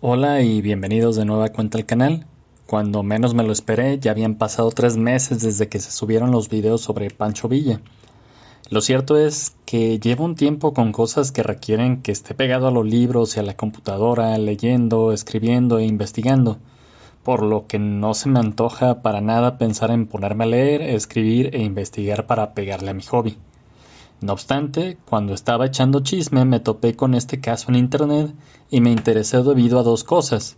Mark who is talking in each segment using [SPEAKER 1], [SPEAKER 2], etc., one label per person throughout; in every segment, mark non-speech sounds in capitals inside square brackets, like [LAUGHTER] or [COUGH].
[SPEAKER 1] Hola y bienvenidos de nueva cuenta al canal. Cuando menos me lo esperé, ya habían pasado tres meses desde que se subieron los videos sobre Pancho Villa. Lo cierto es que llevo un tiempo con cosas que requieren que esté pegado a los libros y a la computadora, leyendo, escribiendo e investigando, por lo que no se me antoja para nada pensar en ponerme a leer, escribir e investigar para pegarle a mi hobby. No obstante, cuando estaba echando chisme me topé con este caso en Internet y me interesé debido a dos cosas,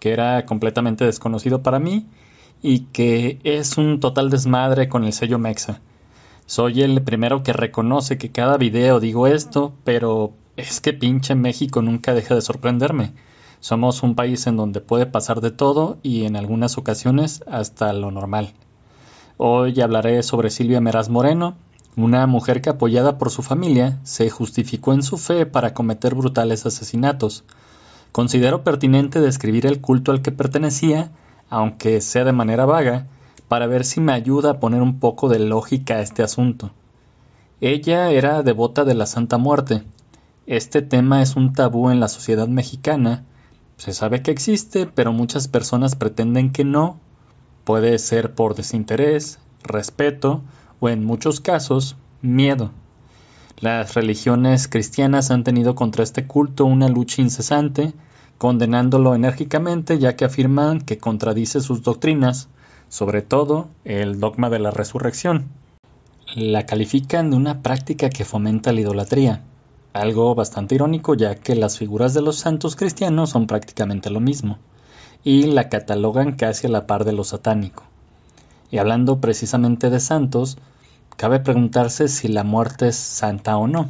[SPEAKER 1] que era completamente desconocido para mí y que es un total desmadre con el sello Mexa. Soy el primero que reconoce que cada video digo esto, pero es que pinche México nunca deja de sorprenderme. Somos un país en donde puede pasar de todo y en algunas ocasiones hasta lo normal. Hoy hablaré sobre Silvia Meraz Moreno, una mujer que apoyada por su familia se justificó en su fe para cometer brutales asesinatos. Considero pertinente describir el culto al que pertenecía, aunque sea de manera vaga, para ver si me ayuda a poner un poco de lógica a este asunto. Ella era devota de la Santa Muerte. Este tema es un tabú en la sociedad mexicana. Se sabe que existe, pero muchas personas pretenden que no. Puede ser por desinterés, respeto o en muchos casos miedo. Las religiones cristianas han tenido contra este culto una lucha incesante, condenándolo enérgicamente ya que afirman que contradice sus doctrinas, sobre todo el dogma de la resurrección. La califican de una práctica que fomenta la idolatría, algo bastante irónico ya que las figuras de los santos cristianos son prácticamente lo mismo, y la catalogan casi a la par de lo satánico. Y hablando precisamente de santos, cabe preguntarse si la muerte es santa o no.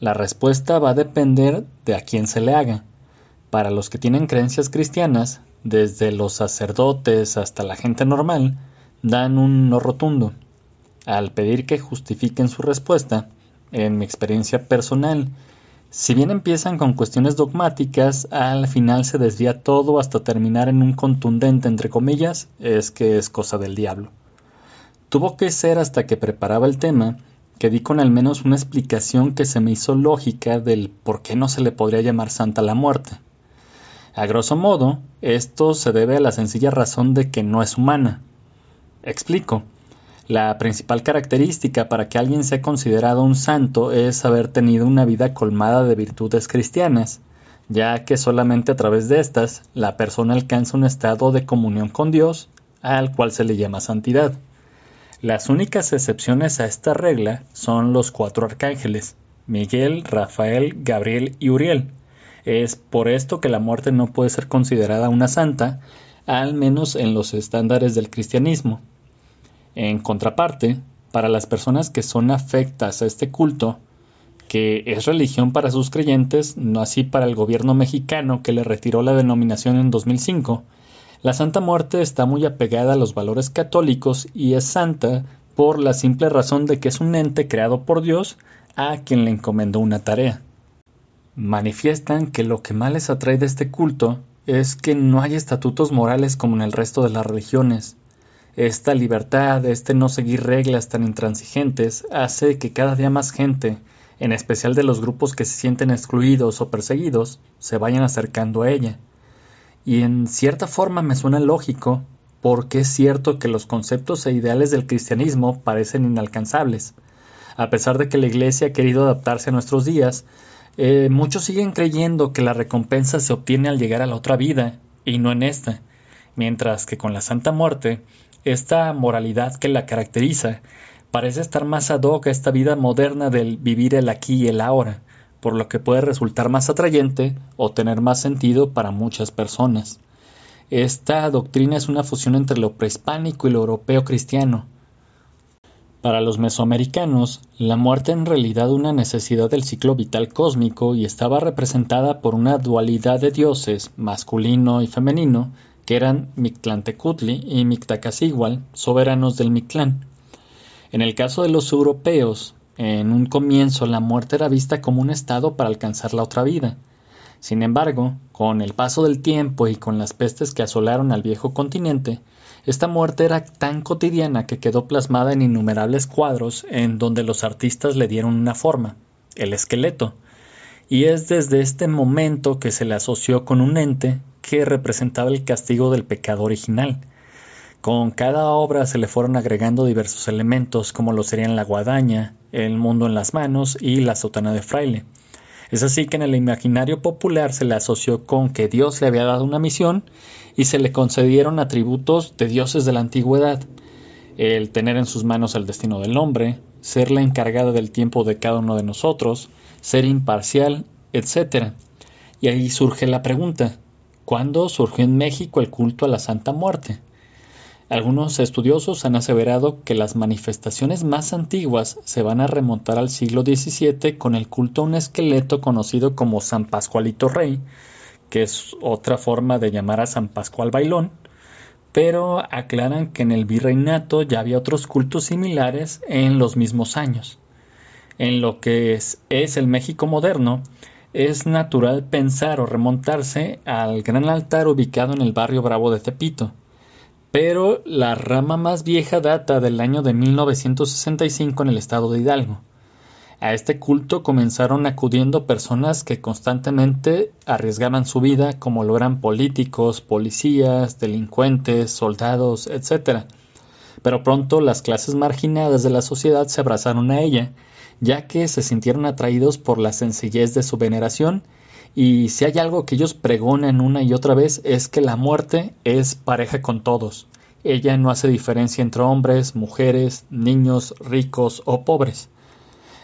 [SPEAKER 1] La respuesta va a depender de a quién se le haga. Para los que tienen creencias cristianas, desde los sacerdotes hasta la gente normal, dan un no rotundo. Al pedir que justifiquen su respuesta, en mi experiencia personal, si bien empiezan con cuestiones dogmáticas, al final se desvía todo hasta terminar en un contundente entre comillas, es que es cosa del diablo. Tuvo que ser hasta que preparaba el tema que di con al menos una explicación que se me hizo lógica del por qué no se le podría llamar santa la muerte. A grosso modo, esto se debe a la sencilla razón de que no es humana. Explico. La principal característica para que alguien sea considerado un santo es haber tenido una vida colmada de virtudes cristianas, ya que solamente a través de estas la persona alcanza un estado de comunión con Dios, al cual se le llama santidad. Las únicas excepciones a esta regla son los cuatro arcángeles, Miguel, Rafael, Gabriel y Uriel. Es por esto que la muerte no puede ser considerada una santa, al menos en los estándares del cristianismo. En contraparte, para las personas que son afectas a este culto, que es religión para sus creyentes, no así para el gobierno mexicano que le retiró la denominación en 2005, la Santa Muerte está muy apegada a los valores católicos y es santa por la simple razón de que es un ente creado por Dios a quien le encomendó una tarea. Manifiestan que lo que más les atrae de este culto es que no hay estatutos morales como en el resto de las religiones, esta libertad, este no seguir reglas tan intransigentes, hace que cada día más gente, en especial de los grupos que se sienten excluidos o perseguidos, se vayan acercando a ella. Y en cierta forma me suena lógico, porque es cierto que los conceptos e ideales del cristianismo parecen inalcanzables. A pesar de que la Iglesia ha querido adaptarse a nuestros días, eh, muchos siguen creyendo que la recompensa se obtiene al llegar a la otra vida, y no en esta, mientras que con la Santa Muerte esta moralidad que la caracteriza parece estar más ad hoc a esta vida moderna del vivir el aquí y el ahora, por lo que puede resultar más atrayente o tener más sentido para muchas personas. Esta doctrina es una fusión entre lo prehispánico y lo europeo cristiano. Para los mesoamericanos, la muerte en realidad una necesidad del ciclo vital cósmico y estaba representada por una dualidad de dioses, masculino y femenino, que eran Mictlantecutli y Mictacacigual, soberanos del Mictlán. En el caso de los europeos, en un comienzo la muerte era vista como un estado para alcanzar la otra vida. Sin embargo, con el paso del tiempo y con las pestes que asolaron al viejo continente, esta muerte era tan cotidiana que quedó plasmada en innumerables cuadros en donde los artistas le dieron una forma, el esqueleto, y es desde este momento que se le asoció con un ente que representaba el castigo del pecado original. Con cada obra se le fueron agregando diversos elementos como lo serían la guadaña, el mundo en las manos y la sotana de fraile. Es así que en el imaginario popular se le asoció con que Dios le había dado una misión y se le concedieron atributos de dioses de la antigüedad, el tener en sus manos el destino del hombre, ser la encargada del tiempo de cada uno de nosotros, ser imparcial, etc. Y ahí surge la pregunta, ¿cuándo surgió en México el culto a la Santa Muerte? Algunos estudiosos han aseverado que las manifestaciones más antiguas se van a remontar al siglo XVII con el culto a un esqueleto conocido como San Pascualito Rey, que es otra forma de llamar a San Pascual Bailón, pero aclaran que en el virreinato ya había otros cultos similares en los mismos años. En lo que es, es el México moderno, es natural pensar o remontarse al gran altar ubicado en el barrio Bravo de Tepito, pero la rama más vieja data del año de 1965 en el estado de Hidalgo. A este culto comenzaron acudiendo personas que constantemente arriesgaban su vida, como lo eran políticos, policías, delincuentes, soldados, etc. Pero pronto las clases marginadas de la sociedad se abrazaron a ella, ya que se sintieron atraídos por la sencillez de su veneración y si hay algo que ellos pregonan una y otra vez es que la muerte es pareja con todos. Ella no hace diferencia entre hombres, mujeres, niños, ricos o pobres.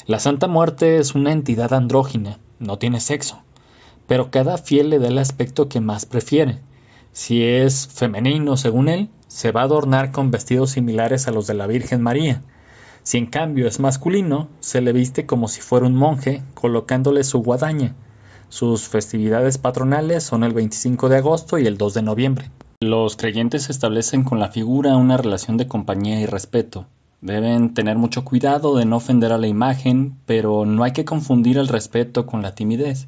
[SPEAKER 1] La Santa Muerte es una entidad andrógina, no tiene sexo, pero cada fiel le da el aspecto que más prefiere. Si es femenino, según él, se va a adornar con vestidos similares a los de la Virgen María. Si en cambio es masculino, se le viste como si fuera un monje, colocándole su guadaña. Sus festividades patronales son el 25 de agosto y el 2 de noviembre. Los creyentes establecen con la figura una relación de compañía y respeto. Deben tener mucho cuidado de no ofender a la imagen, pero no hay que confundir el respeto con la timidez.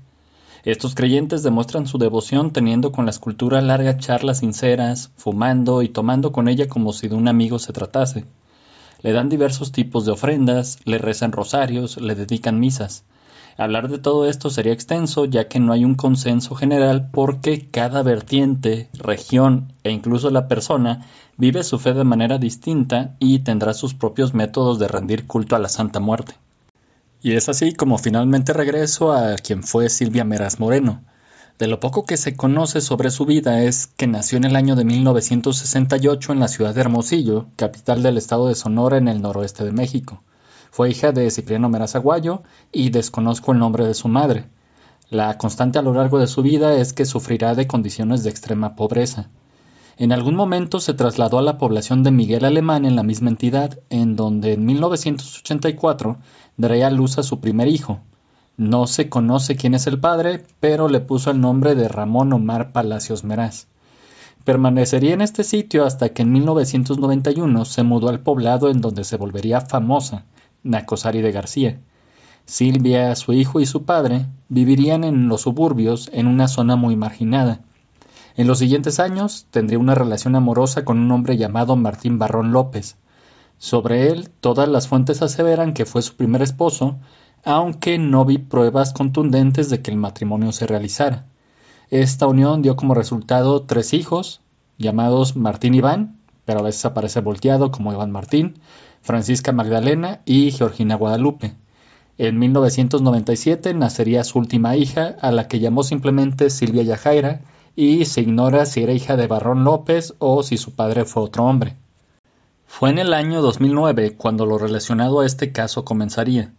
[SPEAKER 1] Estos creyentes demuestran su devoción teniendo con la escultura largas charlas sinceras, fumando y tomando con ella como si de un amigo se tratase. Le dan diversos tipos de ofrendas, le rezan rosarios, le dedican misas. Hablar de todo esto sería extenso ya que no hay un consenso general porque cada vertiente, región e incluso la persona vive su fe de manera distinta y tendrá sus propios métodos de rendir culto a la Santa Muerte. Y es así como finalmente regreso a quien fue Silvia Meras Moreno. De lo poco que se conoce sobre su vida es que nació en el año de 1968 en la ciudad de Hermosillo, capital del estado de Sonora en el noroeste de México. Fue hija de Cipriano Merazaguayo y desconozco el nombre de su madre. La constante a lo largo de su vida es que sufrirá de condiciones de extrema pobreza. En algún momento se trasladó a la población de Miguel Alemán en la misma entidad, en donde en 1984 daría luz a su primer hijo. No se conoce quién es el padre, pero le puso el nombre de Ramón Omar Palacios Meraz. Permanecería en este sitio hasta que en 1991 se mudó al poblado en donde se volvería famosa, Nacosari de García. Silvia, su hijo y su padre vivirían en los suburbios en una zona muy marginada. En los siguientes años tendría una relación amorosa con un hombre llamado Martín Barrón López. Sobre él todas las fuentes aseveran que fue su primer esposo, aunque no vi pruebas contundentes de que el matrimonio se realizara. Esta unión dio como resultado tres hijos, llamados Martín Iván, pero a veces aparece volteado como Iván Martín, Francisca Magdalena y Georgina Guadalupe. En 1997 nacería su última hija, a la que llamó simplemente Silvia Yajaira, y se ignora si era hija de Barrón López o si su padre fue otro hombre. Fue en el año 2009 cuando lo relacionado a este caso comenzaría.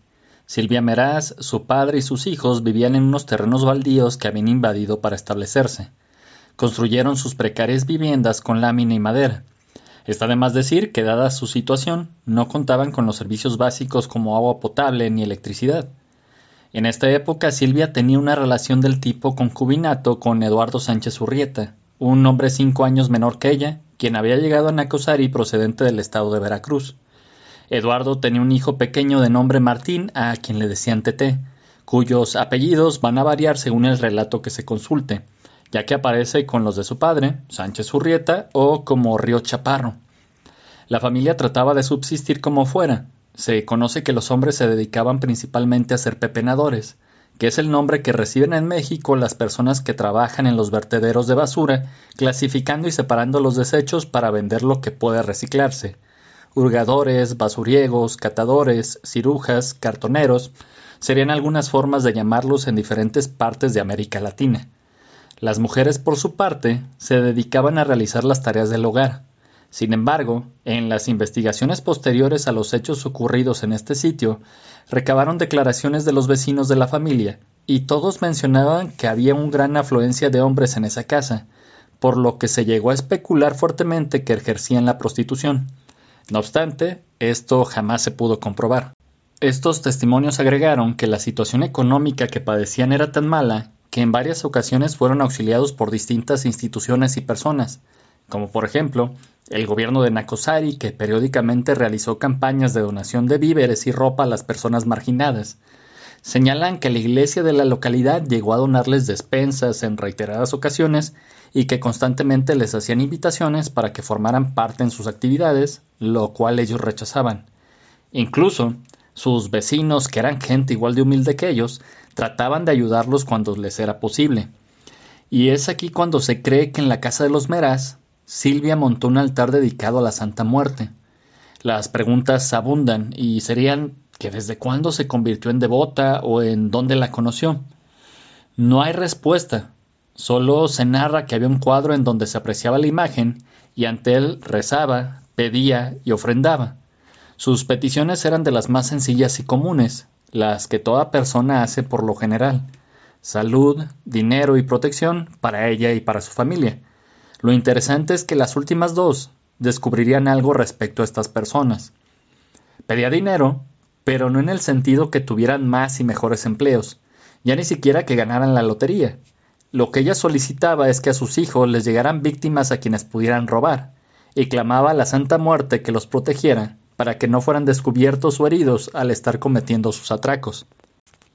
[SPEAKER 1] Silvia Meraz, su padre y sus hijos vivían en unos terrenos baldíos que habían invadido para establecerse. Construyeron sus precarias viviendas con lámina y madera, Está de más decir que, dada su situación, no contaban con los servicios básicos como agua potable ni electricidad. En esta época Silvia tenía una relación del tipo concubinato con Eduardo Sánchez Urrieta, un hombre cinco años menor que ella, quien había llegado a Nacosari procedente del estado de Veracruz. Eduardo tenía un hijo pequeño de nombre Martín, a quien le decían Tete, cuyos apellidos van a variar según el relato que se consulte, ya que aparece con los de su padre, Sánchez Urrieta, o como Río Chaparro. La familia trataba de subsistir como fuera. Se conoce que los hombres se dedicaban principalmente a ser pepenadores, que es el nombre que reciben en México las personas que trabajan en los vertederos de basura, clasificando y separando los desechos para vender lo que puede reciclarse. Hurgadores, basuriegos, catadores, cirujas, cartoneros, serían algunas formas de llamarlos en diferentes partes de América Latina. Las mujeres, por su parte, se dedicaban a realizar las tareas del hogar. Sin embargo, en las investigaciones posteriores a los hechos ocurridos en este sitio, recabaron declaraciones de los vecinos de la familia, y todos mencionaban que había una gran afluencia de hombres en esa casa, por lo que se llegó a especular fuertemente que ejercían la prostitución. No obstante, esto jamás se pudo comprobar. Estos testimonios agregaron que la situación económica que padecían era tan mala que en varias ocasiones fueron auxiliados por distintas instituciones y personas, como por ejemplo el gobierno de Nakosari, que periódicamente realizó campañas de donación de víveres y ropa a las personas marginadas. Señalan que la iglesia de la localidad llegó a donarles despensas en reiteradas ocasiones y que constantemente les hacían invitaciones para que formaran parte en sus actividades, lo cual ellos rechazaban. Incluso, sus vecinos, que eran gente igual de humilde que ellos, trataban de ayudarlos cuando les era posible. Y es aquí cuando se cree que en la casa de los Meras Silvia montó un altar dedicado a la Santa Muerte. Las preguntas abundan y serían que desde cuándo se convirtió en devota o en dónde la conoció. No hay respuesta, solo se narra que había un cuadro en donde se apreciaba la imagen y ante él rezaba, pedía y ofrendaba. Sus peticiones eran de las más sencillas y comunes, las que toda persona hace por lo general salud, dinero y protección para ella y para su familia. Lo interesante es que las últimas dos descubrirían algo respecto a estas personas. Pedía dinero, pero no en el sentido que tuvieran más y mejores empleos, ya ni siquiera que ganaran la lotería. Lo que ella solicitaba es que a sus hijos les llegaran víctimas a quienes pudieran robar, y clamaba a la Santa Muerte que los protegiera para que no fueran descubiertos o heridos al estar cometiendo sus atracos.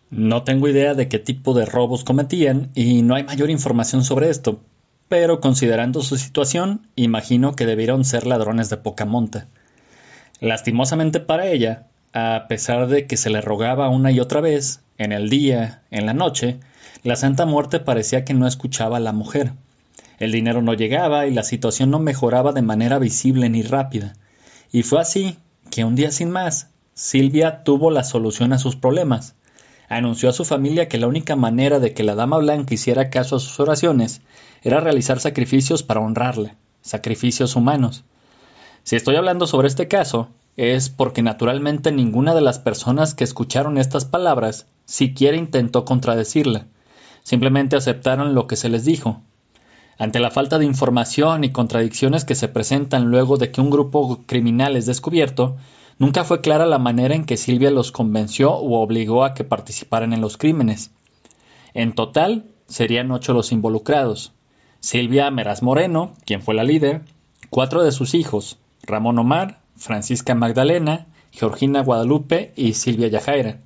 [SPEAKER 1] No tengo idea de qué tipo de robos cometían y no hay mayor información sobre esto, pero considerando su situación, imagino que debieron ser ladrones de poca monta. Lastimosamente para ella, a pesar de que se le rogaba una y otra vez, en el día, en la noche, la Santa Muerte parecía que no escuchaba a la mujer. El dinero no llegaba y la situación no mejoraba de manera visible ni rápida. Y fue así que un día sin más, Silvia tuvo la solución a sus problemas anunció a su familia que la única manera de que la Dama Blanca hiciera caso a sus oraciones era realizar sacrificios para honrarla, sacrificios humanos. Si estoy hablando sobre este caso, es porque naturalmente ninguna de las personas que escucharon estas palabras siquiera intentó contradecirla, simplemente aceptaron lo que se les dijo. Ante la falta de información y contradicciones que se presentan luego de que un grupo criminal es descubierto, Nunca fue clara la manera en que Silvia los convenció o obligó a que participaran en los crímenes. En total, serían ocho los involucrados. Silvia Meraz Moreno, quien fue la líder, cuatro de sus hijos, Ramón Omar, Francisca Magdalena, Georgina Guadalupe y Silvia Yajaira.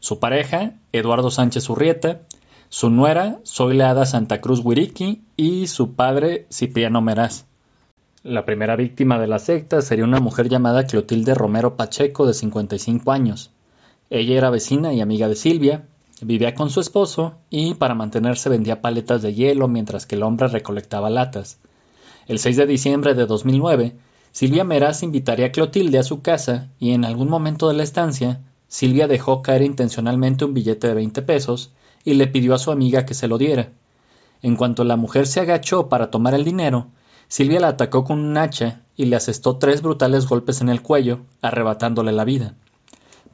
[SPEAKER 1] Su pareja, Eduardo Sánchez Urrieta, su nuera, Zoila Santa Cruz Huiriqui y su padre, Cipriano Meraz. La primera víctima de la secta sería una mujer llamada Clotilde Romero Pacheco, de 55 años. Ella era vecina y amiga de Silvia, vivía con su esposo y para mantenerse vendía paletas de hielo mientras que el hombre recolectaba latas. El 6 de diciembre de 2009, Silvia Meraz invitaría a Clotilde a su casa y en algún momento de la estancia, Silvia dejó caer intencionalmente un billete de 20 pesos y le pidió a su amiga que se lo diera. En cuanto la mujer se agachó para tomar el dinero, Silvia la atacó con un hacha y le asestó tres brutales golpes en el cuello, arrebatándole la vida.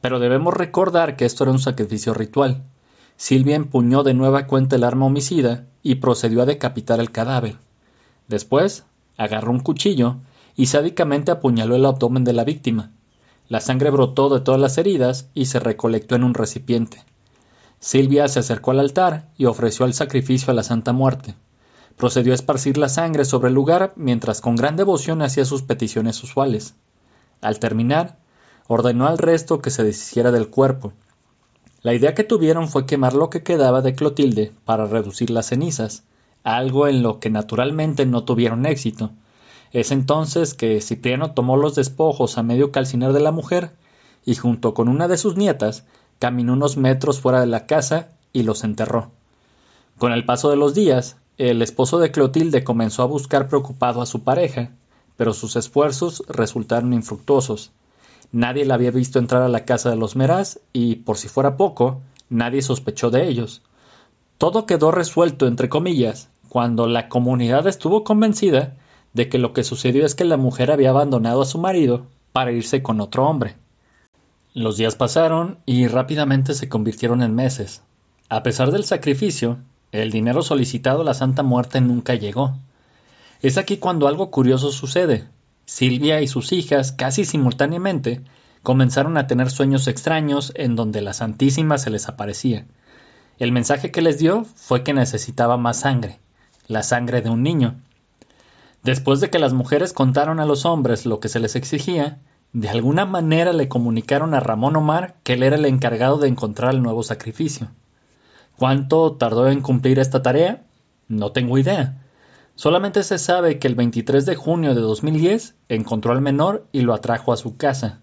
[SPEAKER 1] Pero debemos recordar que esto era un sacrificio ritual. Silvia empuñó de nueva cuenta el arma homicida y procedió a decapitar el cadáver. Después, agarró un cuchillo y sádicamente apuñaló el abdomen de la víctima. La sangre brotó de todas las heridas y se recolectó en un recipiente. Silvia se acercó al altar y ofreció el sacrificio a la Santa Muerte. Procedió a esparcir la sangre sobre el lugar mientras con gran devoción hacía sus peticiones usuales. Al terminar, ordenó al resto que se deshiciera del cuerpo. La idea que tuvieron fue quemar lo que quedaba de Clotilde para reducir las cenizas, algo en lo que naturalmente no tuvieron éxito. Es entonces que Cipriano tomó los despojos a medio calcinar de la mujer y junto con una de sus nietas caminó unos metros fuera de la casa y los enterró. Con el paso de los días, el esposo de Clotilde comenzó a buscar preocupado a su pareja, pero sus esfuerzos resultaron infructuosos. Nadie la había visto entrar a la casa de los Meraz y, por si fuera poco, nadie sospechó de ellos. Todo quedó resuelto, entre comillas, cuando la comunidad estuvo convencida de que lo que sucedió es que la mujer había abandonado a su marido para irse con otro hombre. Los días pasaron y rápidamente se convirtieron en meses. A pesar del sacrificio, el dinero solicitado a la Santa Muerte nunca llegó. Es aquí cuando algo curioso sucede. Silvia y sus hijas, casi simultáneamente, comenzaron a tener sueños extraños en donde la Santísima se les aparecía. El mensaje que les dio fue que necesitaba más sangre, la sangre de un niño. Después de que las mujeres contaron a los hombres lo que se les exigía, de alguna manera le comunicaron a Ramón Omar que él era el encargado de encontrar el nuevo sacrificio. ¿Cuánto tardó en cumplir esta tarea? No tengo idea. Solamente se sabe que el 23 de junio de 2010 encontró al menor y lo atrajo a su casa.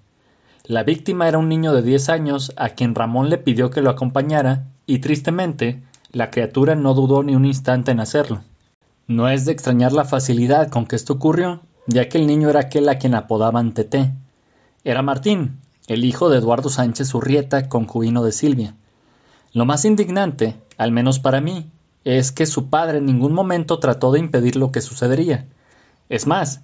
[SPEAKER 1] La víctima era un niño de 10 años a quien Ramón le pidió que lo acompañara y tristemente la criatura no dudó ni un instante en hacerlo. No es de extrañar la facilidad con que esto ocurrió, ya que el niño era aquel a quien apodaban Teté. Era Martín, el hijo de Eduardo Sánchez Urrieta, concubino de Silvia. Lo más indignante, al menos para mí, es que su padre en ningún momento trató de impedir lo que sucedería. Es más,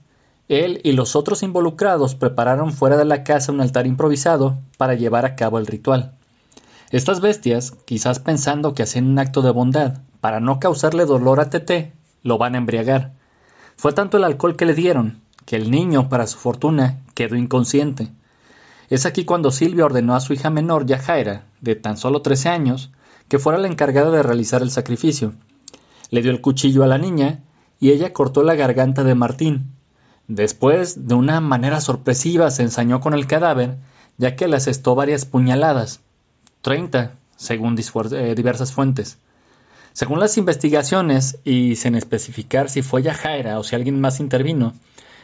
[SPEAKER 1] él y los otros involucrados prepararon fuera de la casa un altar improvisado para llevar a cabo el ritual. Estas bestias, quizás pensando que hacían un acto de bondad para no causarle dolor a Teté, lo van a embriagar. Fue tanto el alcohol que le dieron, que el niño, para su fortuna, quedó inconsciente. Es aquí cuando Silvia ordenó a su hija menor, Yajaira, de tan solo trece años, que fuera la encargada de realizar el sacrificio. Le dio el cuchillo a la niña y ella cortó la garganta de Martín. Después, de una manera sorpresiva, se ensañó con el cadáver, ya que le asestó varias puñaladas. Treinta, según eh, diversas fuentes. Según las investigaciones, y sin especificar si fue Yajaira o si alguien más intervino,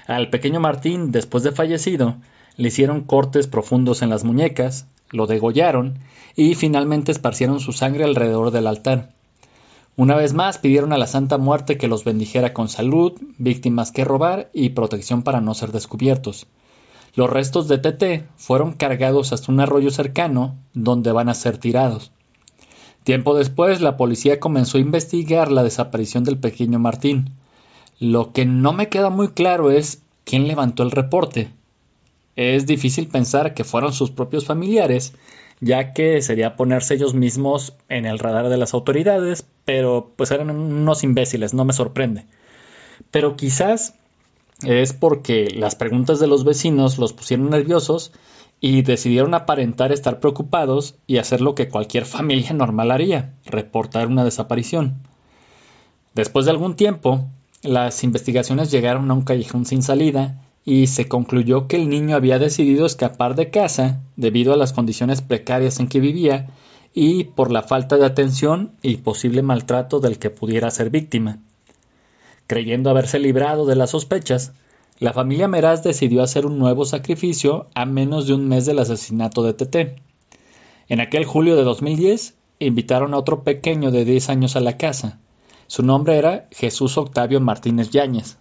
[SPEAKER 1] al pequeño Martín, después de fallecido, le hicieron cortes profundos en las muñecas, lo degollaron y finalmente esparcieron su sangre alrededor del altar. Una vez más pidieron a la Santa Muerte que los bendijera con salud, víctimas que robar y protección para no ser descubiertos. Los restos de TT fueron cargados hasta un arroyo cercano donde van a ser tirados. Tiempo después, la policía comenzó a investigar la desaparición del pequeño Martín. Lo que no me queda muy claro es quién levantó el reporte. Es difícil pensar que fueron sus propios familiares, ya que sería ponerse ellos mismos en el radar de las autoridades, pero pues eran unos imbéciles, no me sorprende. Pero quizás es porque las preguntas de los vecinos los pusieron nerviosos y decidieron aparentar estar preocupados y hacer lo que cualquier [LAUGHS] familia normal haría, reportar una desaparición. Después de algún tiempo, las investigaciones llegaron a un callejón sin salida y se concluyó que el niño había decidido escapar de casa debido a las condiciones precarias en que vivía y por la falta de atención y posible maltrato del que pudiera ser víctima. Creyendo haberse librado de las sospechas, la familia Meraz decidió hacer un nuevo sacrificio a menos de un mes del asesinato de Tete. En aquel julio de 2010, invitaron a otro pequeño de 10 años a la casa. Su nombre era Jesús Octavio Martínez Yáñez.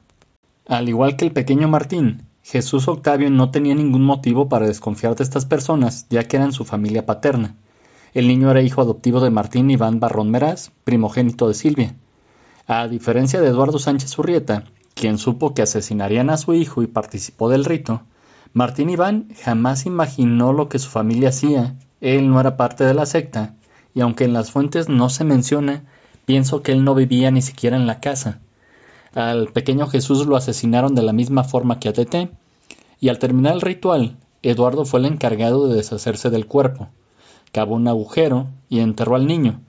[SPEAKER 1] Al igual que el pequeño Martín, Jesús Octavio no tenía ningún motivo para desconfiar de estas personas, ya que eran su familia paterna. El niño era hijo adoptivo de Martín Iván Barrón Meraz, primogénito de Silvia. A diferencia de Eduardo Sánchez Urrieta, quien supo que asesinarían a su hijo y participó del rito, Martín Iván jamás imaginó lo que su familia hacía. Él no era parte de la secta, y aunque en las fuentes no se menciona, pienso que él no vivía ni siquiera en la casa. Al pequeño Jesús lo asesinaron de la misma forma que a Tete, y al terminar el ritual, Eduardo fue el encargado de deshacerse del cuerpo. Cavó un agujero y enterró al niño,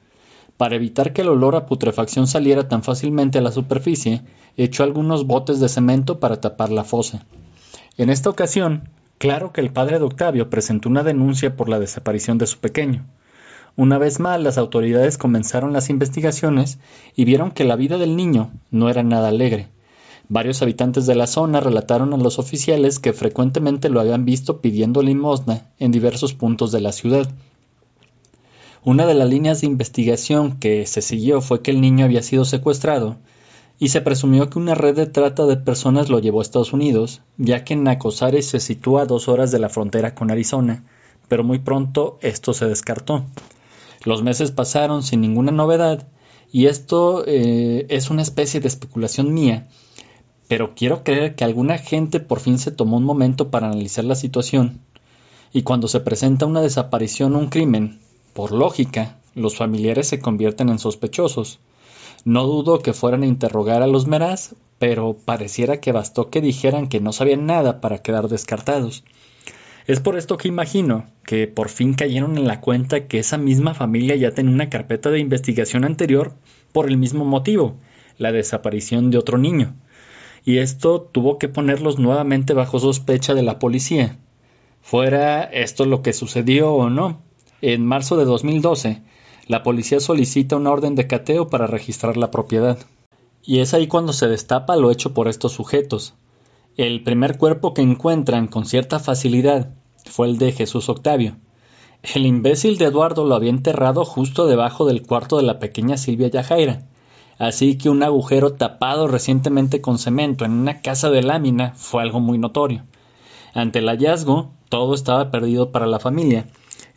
[SPEAKER 1] para evitar que el olor a putrefacción saliera tan fácilmente a la superficie, echó algunos botes de cemento para tapar la fosa. En esta ocasión, claro que el padre de Octavio presentó una denuncia por la desaparición de su pequeño. Una vez más, las autoridades comenzaron las investigaciones y vieron que la vida del niño no era nada alegre. Varios habitantes de la zona relataron a los oficiales que frecuentemente lo habían visto pidiendo limosna en diversos puntos de la ciudad. Una de las líneas de investigación que se siguió fue que el niño había sido secuestrado y se presumió que una red de trata de personas lo llevó a Estados Unidos, ya que Nacosari se sitúa a dos horas de la frontera con Arizona, pero muy pronto esto se descartó. Los meses pasaron sin ninguna novedad y esto eh, es una especie de especulación mía, pero quiero creer que alguna gente por fin se tomó un momento para analizar la situación y cuando se presenta una desaparición o un crimen, por lógica, los familiares se convierten en sospechosos. No dudo que fueran a interrogar a los Meraz, pero pareciera que bastó que dijeran que no sabían nada para quedar descartados. Es por esto que imagino que por fin cayeron en la cuenta que esa misma familia ya tenía una carpeta de investigación anterior por el mismo motivo, la desaparición de otro niño. Y esto tuvo que ponerlos nuevamente bajo sospecha de la policía. Fuera esto lo que sucedió o no, en marzo de 2012, la policía solicita una orden de cateo para registrar la propiedad. Y es ahí cuando se destapa lo hecho por estos sujetos. El primer cuerpo que encuentran con cierta facilidad fue el de Jesús Octavio. El imbécil de Eduardo lo había enterrado justo debajo del cuarto de la pequeña Silvia Yajaira, así que un agujero tapado recientemente con cemento en una casa de lámina fue algo muy notorio. Ante el hallazgo, todo estaba perdido para la familia,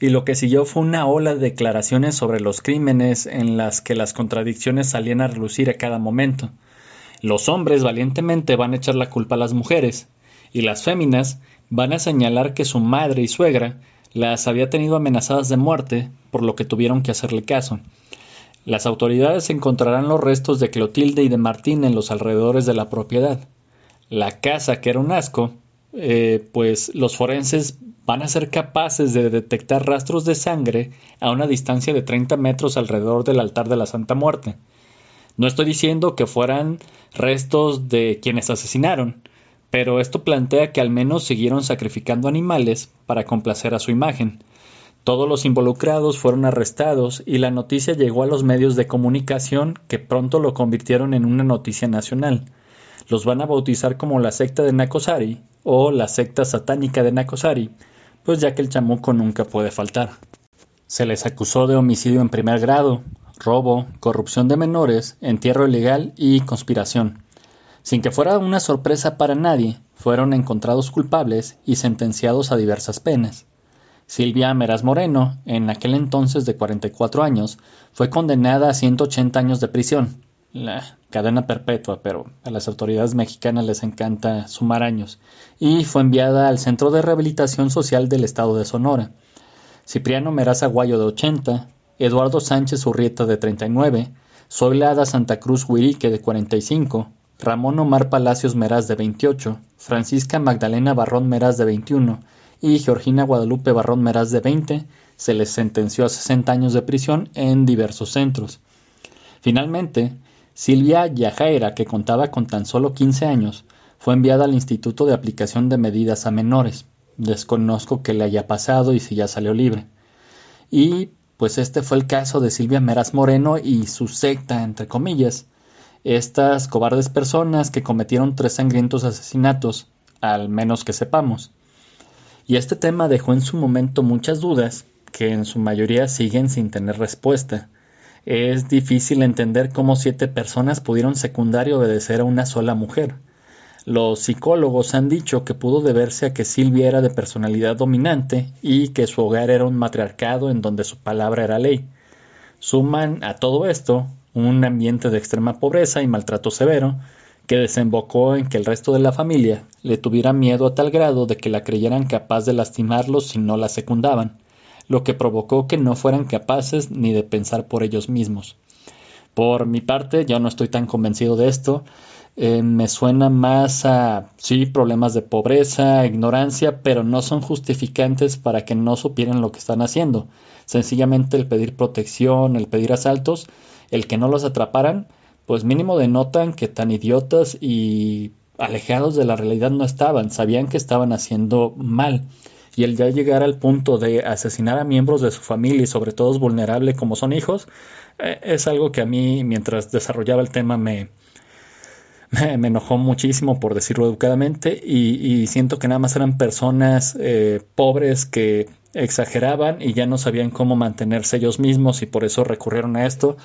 [SPEAKER 1] y lo que siguió fue una ola de declaraciones sobre los crímenes en las que las contradicciones salían a relucir a cada momento. Los hombres valientemente van a echar la culpa a las mujeres, y las féminas van a señalar que su madre y suegra las había tenido amenazadas de muerte, por lo que tuvieron que hacerle caso. Las autoridades encontrarán los restos de Clotilde y de Martín en los alrededores de la propiedad. La casa, que era un asco, eh, pues los forenses van a ser capaces de detectar rastros de sangre a una distancia de 30 metros alrededor del altar de la Santa Muerte. No estoy diciendo que fueran restos de quienes asesinaron, pero esto plantea que al menos siguieron sacrificando animales para complacer a su imagen. Todos los involucrados fueron arrestados y la noticia llegó a los medios de comunicación que pronto lo convirtieron en una noticia nacional. Los van a bautizar como la secta de Nakosari o la secta satánica de Nakosari, pues ya que el chamuco nunca puede faltar. Se les acusó de homicidio en primer grado, robo, corrupción de menores, entierro ilegal y conspiración. Sin que fuera una sorpresa para nadie, fueron encontrados culpables y sentenciados a diversas penas. Silvia Meras Moreno, en aquel entonces de 44 años, fue condenada a 180 años de prisión, la cadena perpetua, pero a las autoridades mexicanas les encanta sumar años, y fue enviada al Centro de Rehabilitación Social del Estado de Sonora. Cipriano Meraz Aguayo de 80, Eduardo Sánchez Urrieta de 39, Zoila Santa Cruz Huirique de 45, Ramón Omar Palacios Meraz de 28, Francisca Magdalena Barrón Meraz de 21 y Georgina Guadalupe Barrón Meraz de 20 se les sentenció a 60 años de prisión en diversos centros. Finalmente, Silvia Yajaira, que contaba con tan solo 15 años, fue enviada al Instituto de Aplicación de Medidas a Menores. Desconozco qué le haya pasado y si ya salió libre. Y pues este fue el caso de Silvia Meraz Moreno y su secta, entre comillas. Estas cobardes personas que cometieron tres sangrientos asesinatos, al menos que sepamos. Y este tema dejó en su momento muchas dudas, que en su mayoría siguen sin tener respuesta. Es difícil entender cómo siete personas pudieron secundar y obedecer a una sola mujer. Los psicólogos han dicho que pudo deberse a que Silvia era de personalidad dominante y que su hogar era un matriarcado en donde su palabra era ley. Suman a todo esto un ambiente de extrema pobreza y maltrato severo, que desembocó en que el resto de la familia le tuviera miedo a tal grado de que la creyeran capaz de lastimarlos si no la secundaban lo que provocó que no fueran capaces ni de pensar por ellos mismos. Por mi parte, yo no estoy tan convencido de esto. Eh, me suena más a, sí, problemas de pobreza, ignorancia, pero no son justificantes para que no supieran lo que están haciendo. Sencillamente el pedir protección, el pedir asaltos, el que no los atraparan, pues mínimo denotan que tan idiotas y alejados de la realidad no estaban, sabían que estaban haciendo mal y el ya llegar al punto de asesinar a miembros de su familia y sobre todo vulnerable como son hijos, eh, es algo que a mí mientras desarrollaba el tema me, me, enojó muchísimo por decirlo educadamente y, siento que nada más eran personas eh, pobres que exageraban y ya no sabían cómo mantenerse ellos mismos y por eso recurrieron a esto.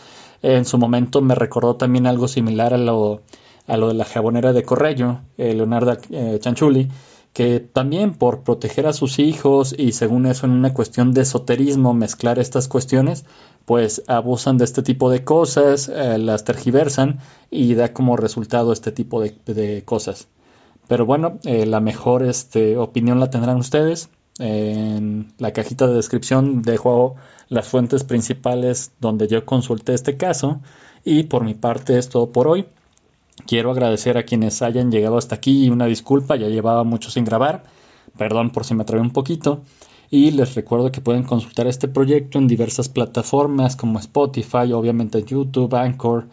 [SPEAKER 1] En su momento me recordó también algo similar a lo, a lo de la jabonera de Corrello, eh, Leonardo eh, Chanchuli, que también por proteger a sus hijos y según eso en una cuestión de esoterismo mezclar estas cuestiones, pues abusan de este tipo de cosas, eh, las tergiversan y da como resultado este tipo de, cosas. Pero bueno, eh, la mejor este, opinión la tendrán ustedes. En la cajita de descripción dejo las fuentes principales donde yo consulté este caso y por mi parte es todo por hoy. Quiero agradecer a quienes hayan llegado hasta aquí y una disculpa, ya llevaba mucho sin grabar, perdón por si me atravé un poquito. Y les recuerdo que pueden consultar este proyecto en diversas plataformas como Spotify, obviamente YouTube, Anchor,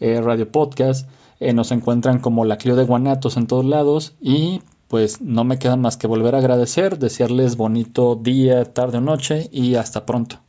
[SPEAKER 1] eh, Radio Podcast. Eh, nos encuentran como la Clio de Guanatos en todos lados. Y pues no me queda más que volver a agradecer, desearles bonito día, tarde o noche y hasta pronto.